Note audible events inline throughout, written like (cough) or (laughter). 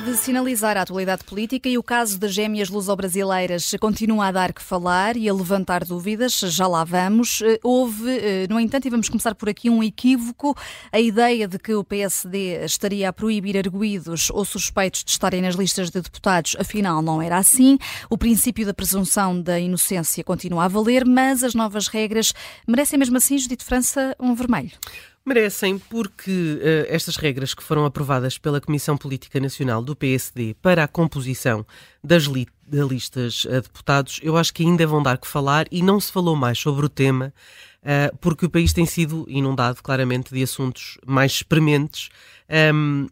de sinalizar a atualidade política e o caso das gêmeas luso-brasileiras continua a dar que falar e a levantar dúvidas, já lá vamos. Eh, houve, eh, no entanto, e vamos começar por aqui, um equívoco, a ideia de que o PSD estaria a proibir arguídos ou suspeitos de estarem nas listas de deputados, afinal não era assim. O princípio da presunção da inocência continua a valer, mas as novas regras merecem mesmo assim, Judito França, um vermelho. Merecem porque uh, estas regras que foram aprovadas pela Comissão Política Nacional do PSD para a composição das li listas a deputados, eu acho que ainda vão dar que falar e não se falou mais sobre o tema uh, porque o país tem sido inundado claramente de assuntos mais experimentes. Um,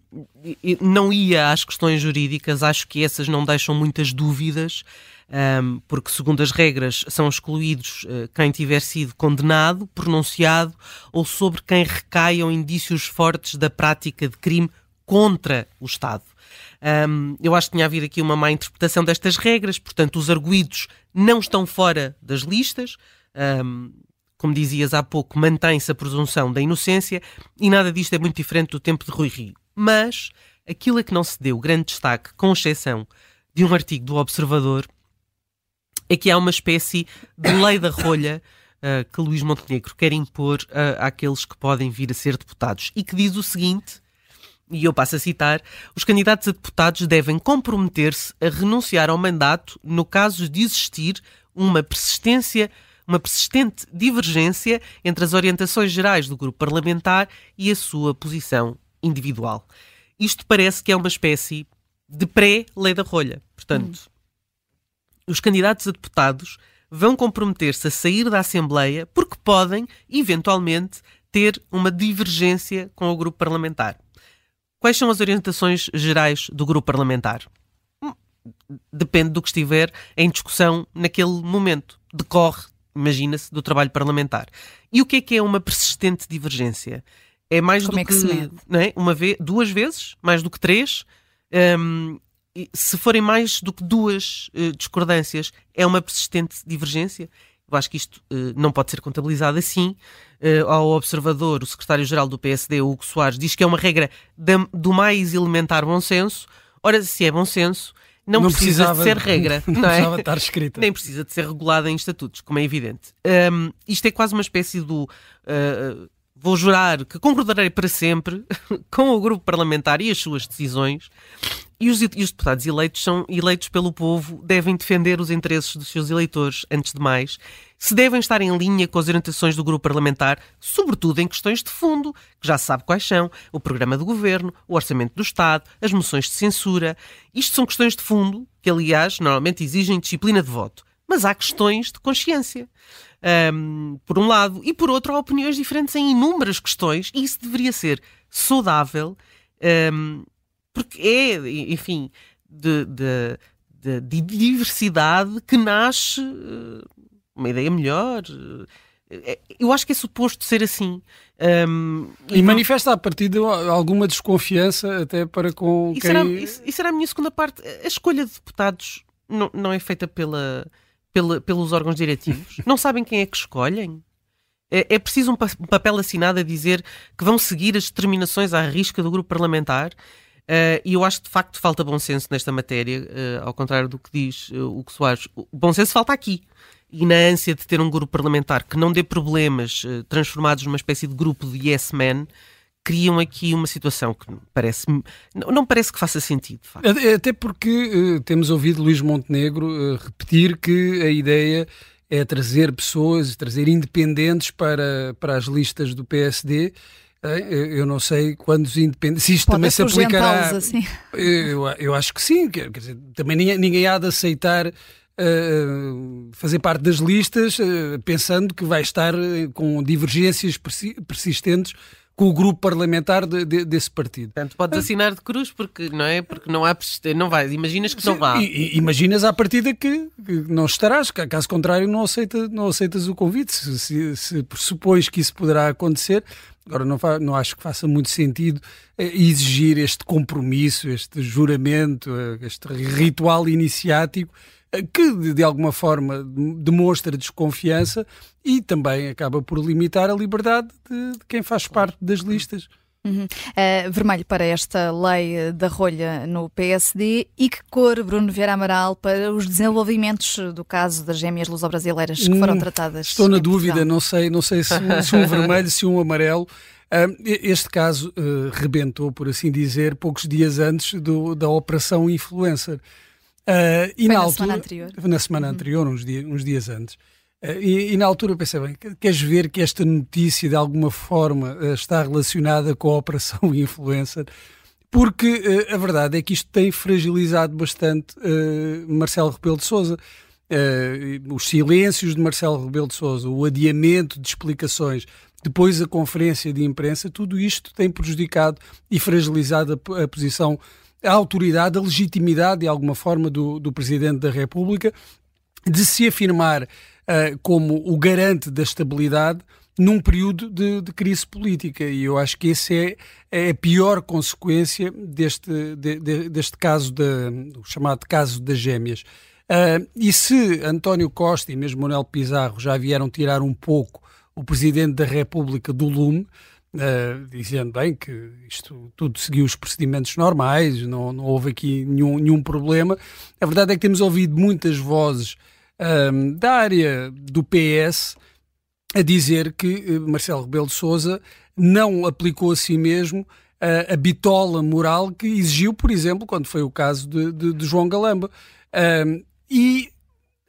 não ia às questões jurídicas, acho que essas não deixam muitas dúvidas um, porque, segundo as regras, são excluídos uh, quem tiver sido condenado, pronunciado ou sobre quem recaiam indícios fortes da prática de crime contra o Estado. Um, eu acho que tinha havido aqui uma má interpretação destas regras, portanto, os arguídos não estão fora das listas. Um, como dizias há pouco, mantém-se a presunção da inocência e nada disto é muito diferente do tempo de Rui Rio. Mas aquilo a que não se deu grande destaque, com exceção de um artigo do Observador, é que há uma espécie de lei da rolha uh, que Luís Montenegro quer impor uh, àqueles que podem vir a ser deputados e que diz o seguinte. E eu passo a citar: os candidatos a deputados devem comprometer-se a renunciar ao mandato no caso de existir uma persistência uma persistente divergência entre as orientações gerais do grupo parlamentar e a sua posição individual. Isto parece que é uma espécie de pré-lei da rolha. Portanto, os candidatos a deputados vão comprometer-se a sair da Assembleia porque podem, eventualmente, ter uma divergência com o grupo parlamentar. Quais são as orientações gerais do grupo parlamentar? Hum, depende do que estiver em discussão naquele momento. Decorre, imagina-se, do trabalho parlamentar. E o que é que é uma persistente divergência? É mais Como do é que, que, se mede? Não é? uma vez, duas vezes, mais do que três. Um, se forem mais do que duas uh, discordâncias, é uma persistente divergência. Eu acho que isto uh, não pode ser contabilizado assim. Uh, ao observador, o secretário-geral do PSD, Hugo Soares, diz que é uma regra de, do mais elementar bom senso. Ora, se é bom senso, não, não precisa de ser regra. (laughs) Não, não é? precisava estar escrita. Nem precisa de ser regulada em estatutos, como é evidente. Um, isto é quase uma espécie do. Uh, vou jurar que concordarei para sempre (laughs) com o grupo parlamentar e as suas decisões. E os, e os, deputados eleitos são eleitos pelo povo, devem defender os interesses dos seus eleitores, antes de mais. Se devem estar em linha com as orientações do grupo parlamentar, sobretudo em questões de fundo, que já sabe quais são: o programa do governo, o orçamento do Estado, as moções de censura. Isto são questões de fundo que, aliás, normalmente exigem disciplina de voto. Mas há questões de consciência. Um, por um lado, e por outro, há opiniões diferentes em inúmeras questões, e isso deveria ser saudável. Um, porque é, enfim, de, de, de, de diversidade que nasce eh, uma ideia melhor. Eh, eu acho que é suposto ser assim. Um, e, e manifesta a partir de alguma desconfiança até para com isso quem... Era, isso, isso era a minha segunda parte. A escolha de deputados não, não é feita pela, pela, pelos órgãos diretivos. (laughs) não sabem quem é que escolhem. É, é preciso um, papel assinado a dizer que vão seguir as determinações à risca do grupo parlamentar e eu acho que de facto falta bom senso nesta matéria, uh, ao contrário do que diz uh, o que Soares. O bom senso falta aqui. E na ânsia de ter um grupo parlamentar que não dê problemas transformados numa espécie de grupo de yes men, criam aqui uma situação que parece não, parece que faça sentido. Até porque temos ouvido Luís Montenegro repetir que a ideia é trazer pessoas, trazer independentes para, para as listas do PSD eu não sei quando os independentes. Se isto Pode também se aplicará. Assim. Eu, eu acho que sim. Quer dizer, também ninguém, ninguém há de aceitar. Uh, fazer parte das listas uh, pensando que vai estar uh, com divergências persi persistentes com o grupo parlamentar de, de, desse partido. Portanto, podes assinar de cruz porque não é porque não há não vai, imaginas que Sim, não vá. E, imaginas à partida que, que, não estarás, caso contrário não, aceita, não aceitas o convite, se, se, se pressupões que isso poderá acontecer, Agora, não, não acho que faça muito sentido eh, exigir este compromisso, este juramento, eh, este ritual iniciático que, de alguma forma, demonstra desconfiança e também acaba por limitar a liberdade de, de quem faz parte das listas. Uhum. Uh, vermelho para esta lei da rolha no PSD e que cor, Bruno Vieira Amaral, para os desenvolvimentos do caso das gêmeas luso-brasileiras que foram hum, tratadas? Estou na dúvida, não sei, não sei se, se um vermelho, se um amarelo. Uh, este caso uh, rebentou, por assim dizer, poucos dias antes do, da Operação Influencer. Uh, e Foi na, na altura, semana anterior. Na semana uhum. anterior, uns, dias, uns dias antes. Uh, e, e, na altura eu pensei, bem, queres ver que esta notícia de alguma forma uh, está relacionada com a Operação (laughs) Influencer? Porque a verdade é que isto tem fragilizado bastante Marcelo Rebelo de Sousa. os silêncios de Marcelo Rebelo de Sousa, o adiamento de explicações, depois a conferência de imprensa, tudo isto tem prejudicado e fragilizado a, a posição a autoridade, a legitimidade, de alguma forma, do, do Presidente da República de se afirmar uh, como o garante da estabilidade num período de, de, crise política. E eu acho que essa é, é a pior consequência deste, de, de, deste caso, de, o chamado caso das gêmeas. Uh, e se António Costa e mesmo Manuel Pizarro já vieram tirar um pouco o Presidente da República do lume, uh, dizendo bem que isto tudo seguiu os procedimentos normais, não, não houve aqui nenhum, nenhum problema. A verdade é que temos ouvido muitas vozes um, da área do PS a dizer que eh, Marcelo Rebelo de Sousa não aplicou a si mesmo a, a, bitola moral que exigiu, por exemplo, quando foi o caso de, de, de João Galamba. E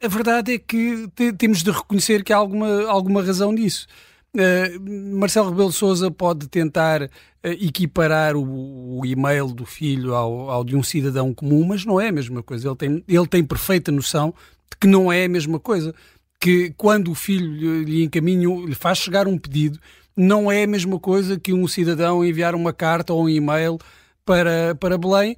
a verdade é que te, temos de reconhecer que há alguma, alguma razão nisso. Uh, Marcelo Rebelo de Sousa pode tentar uh, equiparar o, o, e-mail do filho ao, ao, de um cidadão comum, mas não é a mesma coisa. Ele tem, ele tem perfeita noção de que não é a mesma coisa. Que quando o filho lhe encaminha, lhe faz chegar um pedido, não é a mesma coisa que um cidadão enviar uma carta ou um e-mail para, para Belém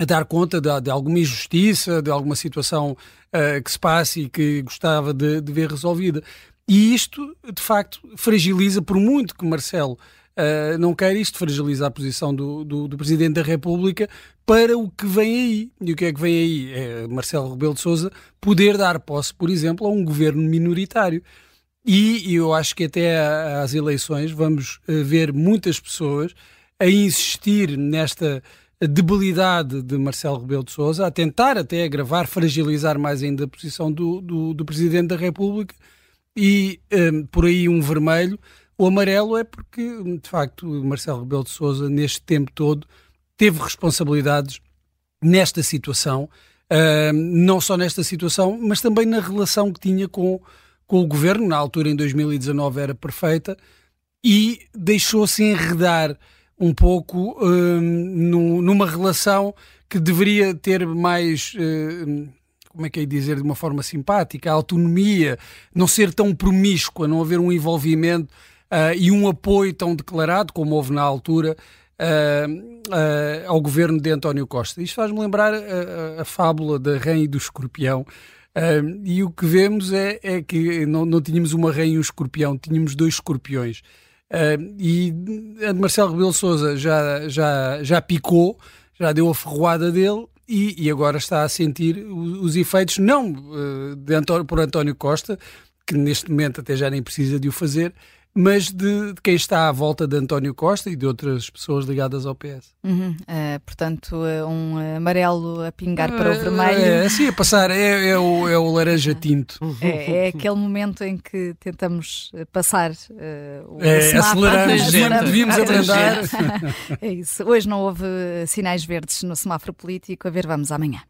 a dar conta de, de, alguma injustiça, de alguma situação uh, que se passe e que gostava de, de, ver resolvida. E isto, de facto, fragiliza, por muito que Marcelo uh, não quer isto, fragiliza a posição do, do, do, Presidente da República para o que vem aí. E o que é que vem aí? É Marcelo Rebelo de Sousa poder dar posse, por exemplo, a um governo minoritário. E, eu acho que até às eleições vamos uh, ver muitas pessoas a insistir nesta debilidade de Marcelo Rebelo de Sousa, a tentar até agravar, fragilizar mais ainda a posição do, do, do Presidente da República, e um, por aí um vermelho. O amarelo é porque, de facto, Marcelo Rebelo de Sousa, neste tempo todo, teve responsabilidades nesta situação, uh, não só nesta situação, mas também na relação que tinha com, com o governo. Na altura, em 2019, era perfeita e deixou-se enredar um pouco uh, numa relação que deveria ter mais. Uh, como é que é dizer de uma forma simpática, a autonomia, não ser tão promíscua, não haver um envolvimento uh, e um apoio tão declarado como houve na altura uh, uh, ao governo de António Costa. Isto faz-me lembrar a, a, fábula da rã e do escorpião. e o que vemos é, é que não, não, tínhamos uma rã e um escorpião, tínhamos dois escorpiões. e a Marcelo Rebelo Souza já, já, já picou, já deu a ferroada dele e, e agora está a sentir os, os efeitos, não uh, de António, por António Costa, que neste momento até já nem precisa de o fazer, mas de, de, quem está à volta de António Costa e de outras pessoas ligadas ao PS. Uhum. Uh, portanto, eh, um amarelo a pingar para o vermelho. É, assim a passar, é, é, o, é o laranja (laughs) tinto. É, é, aquele momento em que tentamos passar uh, o é, aceleramos, devíamos abrandar. (laughs) é isso. Hoje não houve sinais verdes no semáforo político. A ver, vamos amanhã.